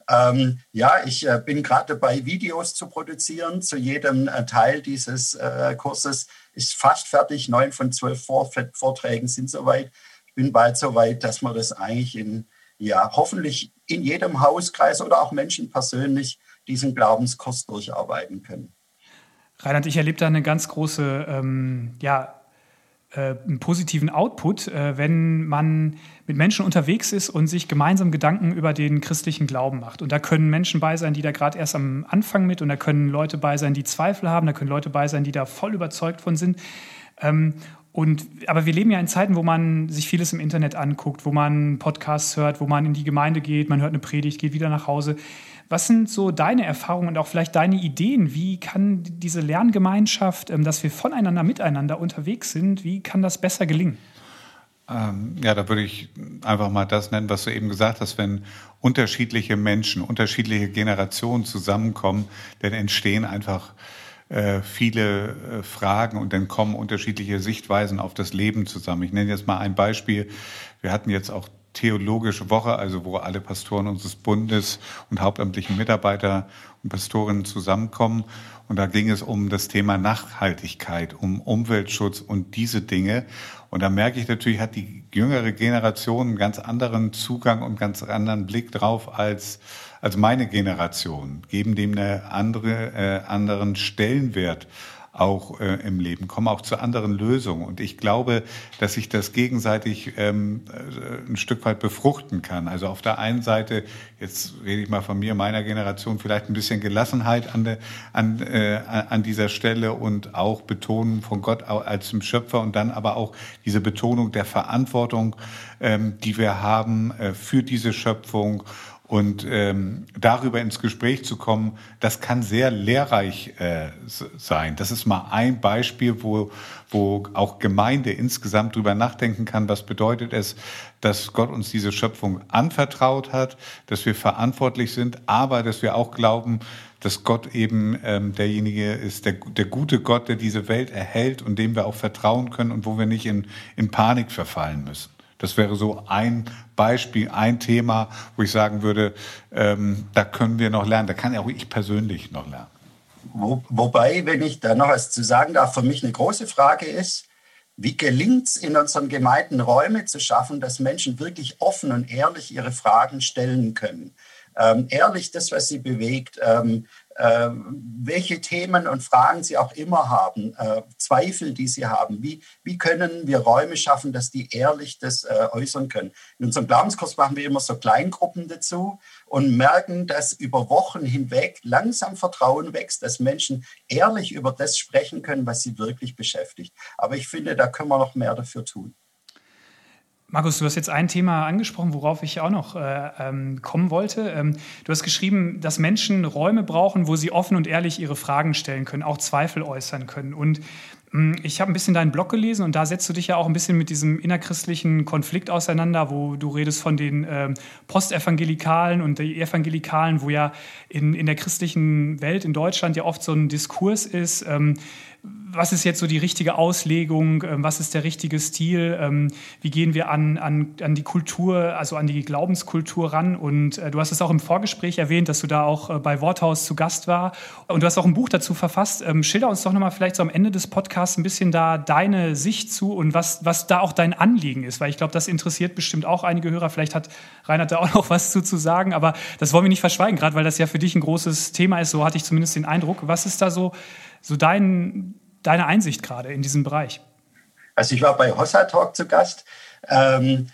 Ähm, ja, ich äh, bin gerade dabei, Videos zu produzieren. Zu jedem äh, Teil dieses äh, Kurses ist fast fertig. Neun von zwölf Vor Vorträgen sind soweit. Ich bin bald so weit, dass man das eigentlich in, ja, hoffentlich in jedem Hauskreis oder auch Menschen persönlich diesen Glaubenskurs durcharbeiten können. Reinhard, ich erlebe da eine ganz große ähm, ja, einen positiven Output, äh, wenn man mit Menschen unterwegs ist und sich gemeinsam Gedanken über den christlichen Glauben macht. Und da können Menschen bei sein, die da gerade erst am Anfang mit, und da können Leute bei sein, die Zweifel haben, da können Leute bei sein, die da voll überzeugt von sind. Ähm, und, aber wir leben ja in Zeiten, wo man sich vieles im Internet anguckt, wo man Podcasts hört, wo man in die Gemeinde geht, man hört eine Predigt, geht wieder nach Hause. Was sind so deine Erfahrungen und auch vielleicht deine Ideen? Wie kann diese Lerngemeinschaft, ähm, dass wir voneinander miteinander unterwegs sind, wie kann das besser gelingen? Ähm, ja, da würde ich einfach mal das nennen, was du eben gesagt hast, wenn unterschiedliche Menschen, unterschiedliche Generationen zusammenkommen, dann entstehen einfach äh, viele äh, Fragen und dann kommen unterschiedliche Sichtweisen auf das Leben zusammen. Ich nenne jetzt mal ein Beispiel. Wir hatten jetzt auch theologische Woche, also wo alle Pastoren unseres Bundes und hauptamtlichen Mitarbeiter und Pastorinnen zusammenkommen. Und da ging es um das Thema Nachhaltigkeit, um Umweltschutz und diese Dinge. Und da merke ich natürlich, hat die jüngere Generation einen ganz anderen Zugang und ganz anderen Blick drauf als, als meine Generation, geben dem eine andere, äh, anderen Stellenwert auch äh, im Leben, kommen auch zu anderen Lösungen. Und ich glaube, dass sich das gegenseitig ähm, äh, ein Stück weit befruchten kann. Also auf der einen Seite, jetzt rede ich mal von mir, meiner Generation, vielleicht ein bisschen Gelassenheit an, der, an, äh, an dieser Stelle und auch Betonung von Gott als dem Schöpfer und dann aber auch diese Betonung der Verantwortung, ähm, die wir haben äh, für diese Schöpfung und ähm, darüber ins Gespräch zu kommen, das kann sehr lehrreich äh, sein. Das ist mal ein Beispiel, wo, wo auch Gemeinde insgesamt drüber nachdenken kann, was bedeutet es, dass Gott uns diese Schöpfung anvertraut hat, dass wir verantwortlich sind, aber dass wir auch glauben, dass Gott eben ähm, derjenige ist, der, der gute Gott, der diese Welt erhält und dem wir auch vertrauen können und wo wir nicht in, in Panik verfallen müssen. Das wäre so ein Beispiel, ein Thema, wo ich sagen würde, ähm, da können wir noch lernen. Da kann ja auch ich persönlich noch lernen. Wo, wobei, wenn ich da noch was zu sagen darf, für mich eine große Frage ist, wie gelingt es in unseren Gemeinden Räume zu schaffen, dass Menschen wirklich offen und ehrlich ihre Fragen stellen können? Ähm, ehrlich das, was sie bewegt, ähm, äh, welche Themen und Fragen Sie auch immer haben, äh, Zweifel, die Sie haben. Wie, wie können wir Räume schaffen, dass die ehrlich das äh, äußern können? In unserem Glaubenskurs machen wir immer so Kleingruppen dazu und merken, dass über Wochen hinweg langsam Vertrauen wächst, dass Menschen ehrlich über das sprechen können, was sie wirklich beschäftigt. Aber ich finde, da können wir noch mehr dafür tun. Markus, du hast jetzt ein Thema angesprochen, worauf ich auch noch äh, ähm, kommen wollte. Ähm, du hast geschrieben, dass Menschen Räume brauchen, wo sie offen und ehrlich ihre Fragen stellen können, auch Zweifel äußern können. Und ähm, ich habe ein bisschen deinen Blog gelesen und da setzt du dich ja auch ein bisschen mit diesem innerchristlichen Konflikt auseinander, wo du redest von den ähm, Postevangelikalen und die Evangelikalen, wo ja in, in der christlichen Welt in Deutschland ja oft so ein Diskurs ist. Ähm, was ist jetzt so die richtige Auslegung, ähm, was ist der richtige Stil, ähm, wie gehen wir an, an, an die Kultur, also an die Glaubenskultur ran. Und äh, du hast es auch im Vorgespräch erwähnt, dass du da auch äh, bei Worthaus zu Gast war. Und du hast auch ein Buch dazu verfasst. Ähm, schilder uns doch nochmal vielleicht so am Ende des Podcasts ein bisschen da deine Sicht zu und was, was da auch dein Anliegen ist, weil ich glaube, das interessiert bestimmt auch einige Hörer. Vielleicht hat Reinhard da auch noch was zu, zu sagen, aber das wollen wir nicht verschweigen, gerade weil das ja für dich ein großes Thema ist. So hatte ich zumindest den Eindruck. Was ist da so, so dein, deine Einsicht gerade in diesem Bereich? Also ich war bei Hossa Talk zu Gast. Ähm,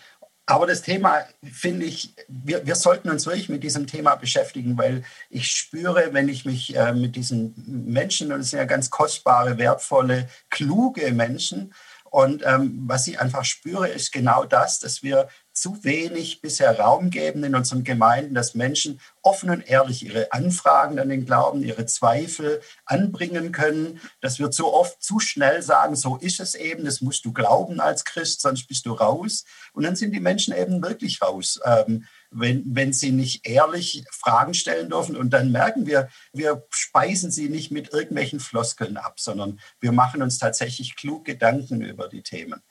aber das Thema finde ich, wir, wir sollten uns wirklich mit diesem Thema beschäftigen, weil ich spüre, wenn ich mich äh, mit diesen Menschen, und es sind ja ganz kostbare, wertvolle, kluge Menschen, und ähm, was ich einfach spüre, ist genau das, dass wir zu wenig bisher Raum geben in unseren Gemeinden, dass Menschen offen und ehrlich ihre Anfragen an den Glauben, ihre Zweifel anbringen können, dass wir zu oft zu schnell sagen, so ist es eben, das musst du glauben als Christ, sonst bist du raus. Und dann sind die Menschen eben wirklich raus, ähm, wenn, wenn sie nicht ehrlich Fragen stellen dürfen. Und dann merken wir, wir speisen sie nicht mit irgendwelchen Floskeln ab, sondern wir machen uns tatsächlich klug Gedanken über die Themen.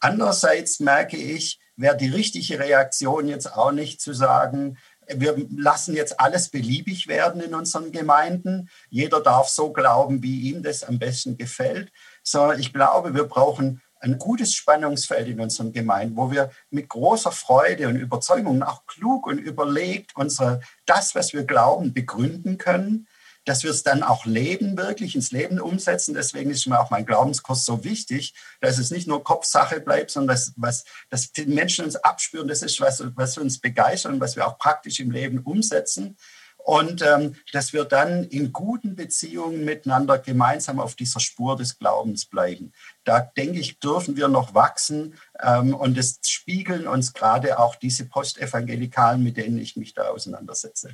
Andererseits merke ich, wäre die richtige Reaktion jetzt auch nicht zu sagen, wir lassen jetzt alles beliebig werden in unseren Gemeinden. Jeder darf so glauben, wie ihm das am besten gefällt. Sondern ich glaube, wir brauchen ein gutes Spannungsfeld in unseren Gemeinden, wo wir mit großer Freude und Überzeugung, auch klug und überlegt, unsere, das, was wir glauben, begründen können dass wir es dann auch leben, wirklich ins Leben umsetzen. Deswegen ist mir auch mein Glaubenskurs so wichtig, dass es nicht nur Kopfsache bleibt, sondern dass, was, dass die Menschen uns abspüren, das ist, was, was uns begeistert und was wir auch praktisch im Leben umsetzen. Und ähm, dass wir dann in guten Beziehungen miteinander gemeinsam auf dieser Spur des Glaubens bleiben. Da denke ich, dürfen wir noch wachsen. Ähm, und es spiegeln uns gerade auch diese Postevangelikalen, mit denen ich mich da auseinandersetze.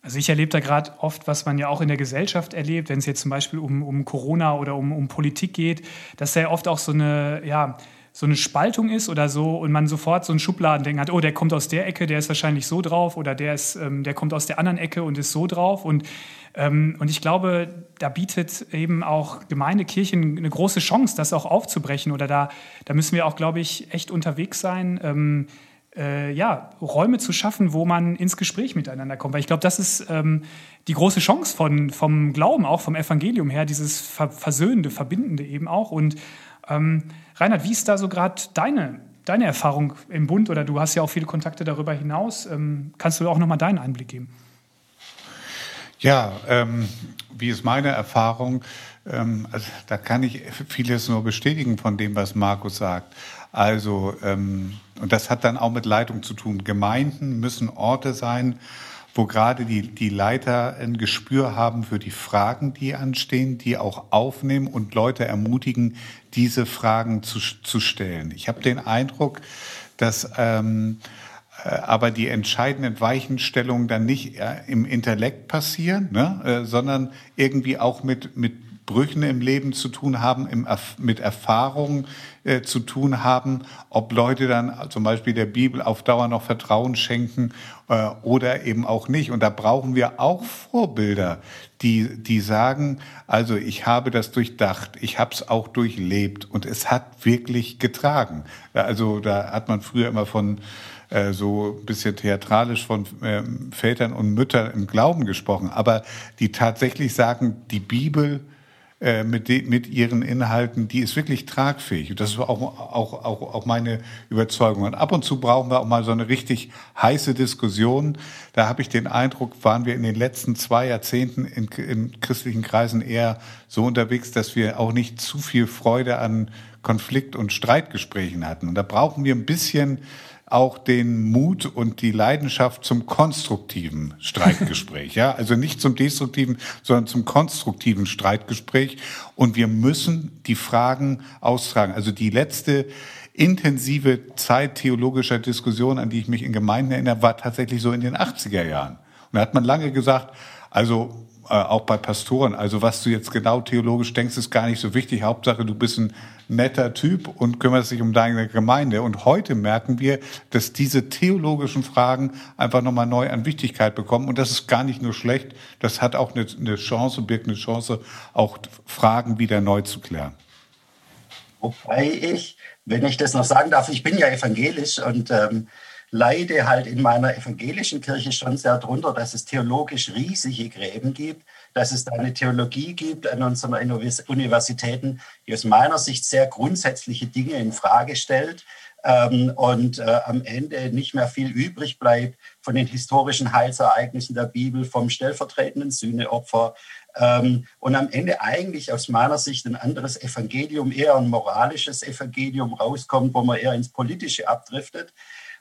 Also ich erlebe da gerade oft, was man ja auch in der Gesellschaft erlebt, wenn es jetzt zum Beispiel um, um Corona oder um, um Politik geht, dass da ja oft auch so eine, ja, so eine Spaltung ist oder so und man sofort so ein Schubladendenken hat, oh, der kommt aus der Ecke, der ist wahrscheinlich so drauf oder der, ist, ähm, der kommt aus der anderen Ecke und ist so drauf. Und, ähm, und ich glaube, da bietet eben auch Gemeindekirchen eine große Chance, das auch aufzubrechen. Oder da, da müssen wir auch, glaube ich, echt unterwegs sein. Ähm, äh, ja, Räume zu schaffen, wo man ins Gespräch miteinander kommt. Weil ich glaube, das ist ähm, die große Chance von, vom Glauben, auch vom Evangelium her, dieses Ver Versöhnende, Verbindende eben auch. Und ähm, Reinhard, wie ist da so gerade deine, deine Erfahrung im Bund? Oder du hast ja auch viele Kontakte darüber hinaus. Ähm, kannst du auch nochmal deinen Einblick geben? Ja, ähm, wie ist meine Erfahrung? Ähm, also, da kann ich vieles nur bestätigen von dem, was Markus sagt. Also, ähm, und das hat dann auch mit Leitung zu tun. Gemeinden müssen Orte sein, wo gerade die, die Leiter ein Gespür haben für die Fragen, die anstehen, die auch aufnehmen und Leute ermutigen, diese Fragen zu, zu stellen. Ich habe den Eindruck, dass ähm, äh, aber die entscheidenden Weichenstellungen dann nicht äh, im Intellekt passieren, ne, äh, sondern irgendwie auch mit, mit Brüchen im Leben zu tun haben, im, mit Erfahrungen äh, zu tun haben, ob Leute dann zum Beispiel der Bibel auf Dauer noch Vertrauen schenken äh, oder eben auch nicht. Und da brauchen wir auch Vorbilder, die, die sagen, also ich habe das durchdacht, ich habe es auch durchlebt und es hat wirklich getragen. Also da hat man früher immer von äh, so ein bisschen theatralisch von äh, Vätern und Müttern im Glauben gesprochen, aber die tatsächlich sagen, die Bibel äh, mit, de, mit ihren Inhalten, die ist wirklich tragfähig. Das ist auch, auch, auch, auch meine Überzeugung. Und ab und zu brauchen wir auch mal so eine richtig heiße Diskussion. Da habe ich den Eindruck, waren wir in den letzten zwei Jahrzehnten in, in christlichen Kreisen eher so unterwegs, dass wir auch nicht zu viel Freude an Konflikt- und Streitgesprächen hatten. Und da brauchen wir ein bisschen auch den Mut und die Leidenschaft zum konstruktiven Streitgespräch. ja, also nicht zum destruktiven, sondern zum konstruktiven Streitgespräch. Und wir müssen die Fragen austragen. Also die letzte intensive Zeit theologischer Diskussion, an die ich mich in Gemeinden erinnere, war tatsächlich so in den 80er Jahren. Und da hat man lange gesagt, also äh, auch bei Pastoren. Also was du jetzt genau theologisch denkst, ist gar nicht so wichtig. Hauptsache, du bist ein netter Typ und kümmerst dich um deine Gemeinde. Und heute merken wir, dass diese theologischen Fragen einfach nochmal neu an Wichtigkeit bekommen. Und das ist gar nicht nur schlecht, das hat auch eine, eine Chance, birgt eine Chance, auch Fragen wieder neu zu klären. Wobei ich, wenn ich das noch sagen darf, ich bin ja evangelisch und ähm, leide halt in meiner evangelischen Kirche schon sehr darunter, dass es theologisch riesige Gräben gibt, dass es da eine Theologie gibt an unseren Universitäten, die aus meiner Sicht sehr grundsätzliche Dinge in Frage stellt ähm, und äh, am Ende nicht mehr viel übrig bleibt von den historischen Heilsereignissen der Bibel, vom stellvertretenden Sühneopfer, ähm, und am Ende eigentlich aus meiner Sicht ein anderes Evangelium, eher ein moralisches Evangelium rauskommt, wo man eher ins Politische abdriftet.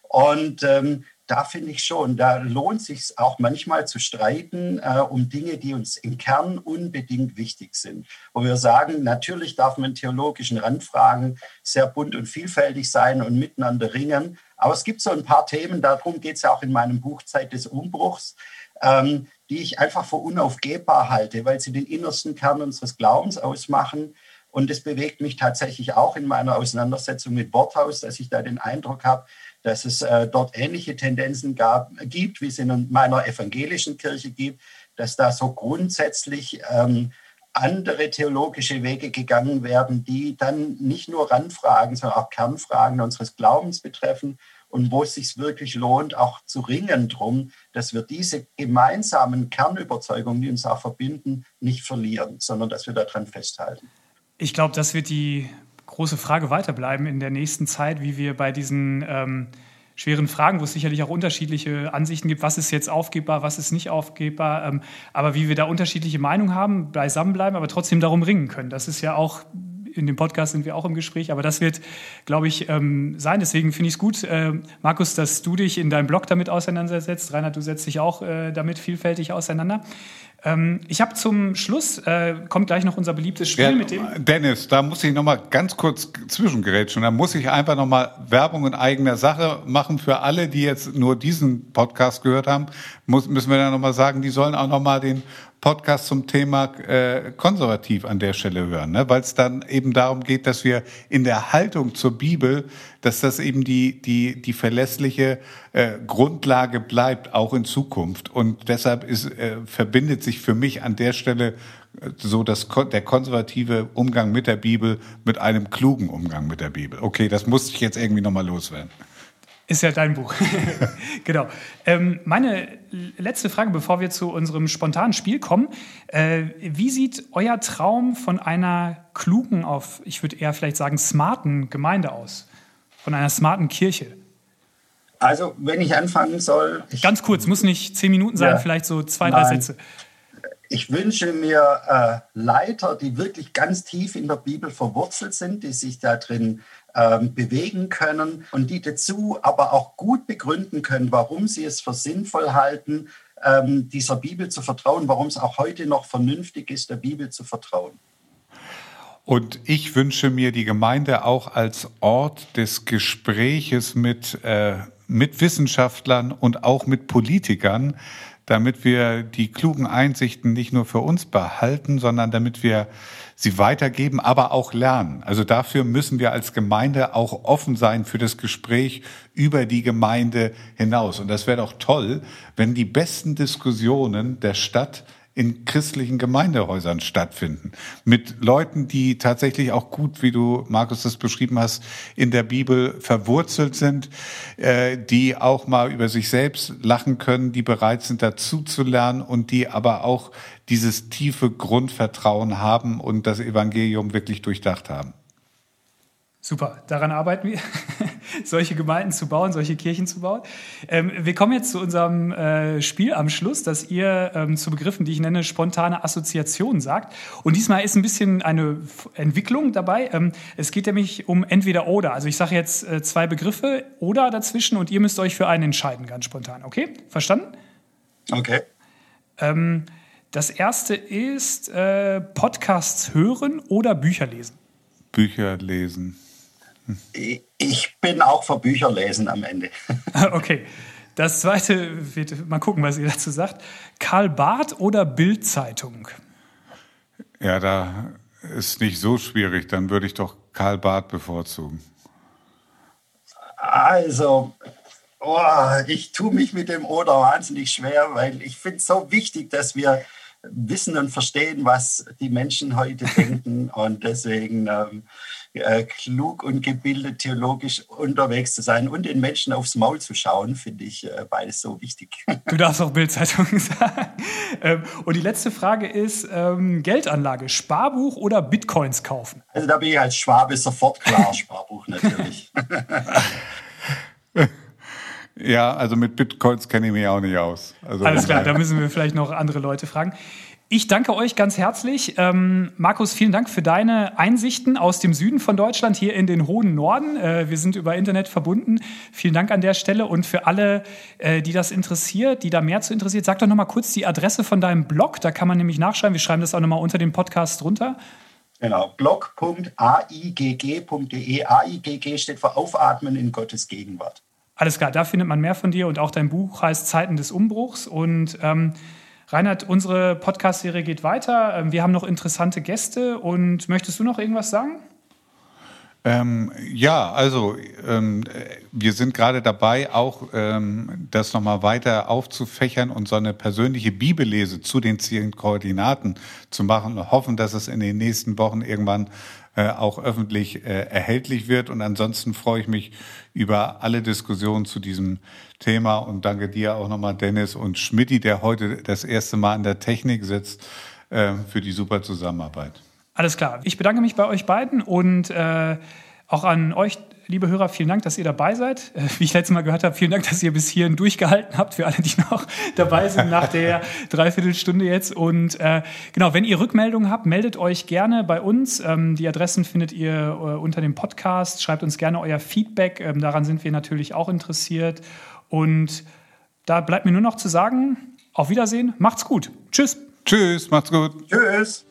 Und ähm, da finde ich schon, da lohnt sich auch manchmal zu streiten äh, um Dinge, die uns im Kern unbedingt wichtig sind. Wo wir sagen, natürlich darf man theologischen Randfragen sehr bunt und vielfältig sein und miteinander ringen. Aber es gibt so ein paar Themen, darum geht es ja auch in meinem Buch Zeit des Umbruchs, ähm, die ich einfach für unaufgebbar halte, weil sie den innersten Kern unseres Glaubens ausmachen. Und es bewegt mich tatsächlich auch in meiner Auseinandersetzung mit Worthaus, dass ich da den Eindruck habe, dass es äh, dort ähnliche Tendenzen gab, gibt, wie es in meiner evangelischen Kirche gibt, dass da so grundsätzlich ähm, andere theologische Wege gegangen werden, die dann nicht nur Randfragen, sondern auch Kernfragen unseres Glaubens betreffen und wo es sich wirklich lohnt, auch zu ringen drum, dass wir diese gemeinsamen Kernüberzeugungen, die uns auch verbinden, nicht verlieren, sondern dass wir daran festhalten. Ich glaube, das wird die große Frage weiterbleiben in der nächsten Zeit, wie wir bei diesen ähm, schweren Fragen, wo es sicherlich auch unterschiedliche Ansichten gibt, was ist jetzt aufgebbar, was ist nicht aufgebbar, ähm, aber wie wir da unterschiedliche Meinungen haben, beisammenbleiben, aber trotzdem darum ringen können. Das ist ja auch in dem Podcast sind wir auch im Gespräch, aber das wird, glaube ich, ähm, sein. Deswegen finde ich es gut, äh, Markus, dass du dich in deinem Blog damit auseinandersetzt. Reinhard, du setzt dich auch äh, damit vielfältig auseinander. Ähm, ich habe zum Schluss, äh, kommt gleich noch unser beliebtes Spiel ja, mit dem. Dennis, da muss ich noch mal ganz kurz zwischengerätschen. Da muss ich einfach noch mal Werbung in eigener Sache machen für alle, die jetzt nur diesen Podcast gehört haben. Muss, müssen wir dann noch mal sagen, die sollen auch noch mal den Podcast zum Thema äh, konservativ an der Stelle hören, ne? weil es dann eben darum geht, dass wir in der Haltung zur Bibel, dass das eben die, die, die verlässliche äh, Grundlage bleibt, auch in Zukunft. Und deshalb ist, äh, verbindet sich für mich an der Stelle äh, so dass der konservative Umgang mit der Bibel mit einem klugen Umgang mit der Bibel. Okay, das muss ich jetzt irgendwie nochmal loswerden. Ist ja dein Buch. genau. Ähm, meine letzte Frage, bevor wir zu unserem spontanen Spiel kommen. Äh, wie sieht euer Traum von einer klugen, auf, ich würde eher vielleicht sagen, smarten Gemeinde aus? Von einer smarten Kirche? Also, wenn ich anfangen soll. Ich, Ganz kurz, muss nicht zehn Minuten sein, ja, vielleicht so zwei, nein. drei Sätze. Ich wünsche mir äh, Leiter, die wirklich ganz tief in der Bibel verwurzelt sind, die sich da drin ähm, bewegen können und die dazu aber auch gut begründen können, warum sie es für sinnvoll halten, ähm, dieser Bibel zu vertrauen, warum es auch heute noch vernünftig ist, der Bibel zu vertrauen. Und ich wünsche mir die Gemeinde auch als Ort des Gespräches mit, äh, mit Wissenschaftlern und auch mit Politikern, damit wir die klugen Einsichten nicht nur für uns behalten, sondern damit wir sie weitergeben, aber auch lernen. Also dafür müssen wir als Gemeinde auch offen sein für das Gespräch über die Gemeinde hinaus. Und das wäre doch toll, wenn die besten Diskussionen der Stadt in christlichen Gemeindehäusern stattfinden. Mit Leuten, die tatsächlich auch gut, wie du, Markus, das beschrieben hast, in der Bibel verwurzelt sind, äh, die auch mal über sich selbst lachen können, die bereit sind, dazu zu lernen und die aber auch dieses tiefe Grundvertrauen haben und das Evangelium wirklich durchdacht haben. Super, daran arbeiten wir, solche Gemeinden zu bauen, solche Kirchen zu bauen. Ähm, wir kommen jetzt zu unserem äh, Spiel am Schluss, dass ihr ähm, zu Begriffen, die ich nenne, spontane Assoziationen sagt. Und diesmal ist ein bisschen eine Entwicklung dabei. Ähm, es geht nämlich um entweder oder. Also ich sage jetzt äh, zwei Begriffe oder dazwischen und ihr müsst euch für einen entscheiden, ganz spontan. Okay? Verstanden? Okay. Ähm, das erste ist äh, Podcasts hören oder Bücher lesen. Bücher lesen. Ich bin auch für Bücher lesen am Ende. okay. Das zweite, wird, mal gucken, was ihr dazu sagt. Karl Barth oder Bild-Zeitung? Ja, da ist nicht so schwierig. Dann würde ich doch Karl Barth bevorzugen. Also, oh, ich tue mich mit dem Oder wahnsinnig schwer, weil ich finde es so wichtig, dass wir wissen und verstehen, was die Menschen heute denken. Und deswegen ähm, äh, klug und gebildet theologisch unterwegs zu sein und den Menschen aufs Maul zu schauen, finde ich äh, beides so wichtig. Du darfst auch Bildzeitung sagen. Ähm, und die letzte Frage ist ähm, Geldanlage, Sparbuch oder Bitcoins kaufen? Also da bin ich als Schwabe sofort klar, Sparbuch natürlich. Ja, also mit Bitcoins kenne ich mich auch nicht aus. Also Alles klar, da müssen wir vielleicht noch andere Leute fragen. Ich danke euch ganz herzlich. Ähm, Markus, vielen Dank für deine Einsichten aus dem Süden von Deutschland hier in den hohen Norden. Äh, wir sind über Internet verbunden. Vielen Dank an der Stelle. Und für alle, äh, die das interessiert, die da mehr zu interessiert, sag doch noch mal kurz die Adresse von deinem Blog. Da kann man nämlich nachschreiben. Wir schreiben das auch noch mal unter dem Podcast drunter. Genau, blog.aigg.de. AIGG steht für Aufatmen in Gottes Gegenwart. Alles klar, da findet man mehr von dir und auch dein Buch heißt Zeiten des Umbruchs. Und ähm, Reinhard, unsere Podcast-Serie geht weiter. Ähm, wir haben noch interessante Gäste und möchtest du noch irgendwas sagen? Ähm, ja, also ähm, wir sind gerade dabei, auch ähm, das nochmal weiter aufzufächern und so eine persönliche Bibellese zu den zehn Koordinaten zu machen und hoffen, dass es in den nächsten Wochen irgendwann äh, auch öffentlich äh, erhältlich wird. Und ansonsten freue ich mich über alle Diskussionen zu diesem Thema und danke dir auch nochmal, Dennis und Schmidti, der heute das erste Mal in der Technik sitzt, äh, für die super Zusammenarbeit. Alles klar. Ich bedanke mich bei euch beiden und äh, auch an euch, liebe Hörer, vielen Dank, dass ihr dabei seid. Äh, wie ich letztes Mal gehört habe, vielen Dank, dass ihr bis hierhin durchgehalten habt, für alle, die noch dabei sind nach der Dreiviertelstunde jetzt. Und äh, genau, wenn ihr Rückmeldungen habt, meldet euch gerne bei uns. Ähm, die Adressen findet ihr äh, unter dem Podcast. Schreibt uns gerne euer Feedback. Ähm, daran sind wir natürlich auch interessiert. Und da bleibt mir nur noch zu sagen, auf Wiedersehen, macht's gut. Tschüss. Tschüss, macht's gut. Tschüss.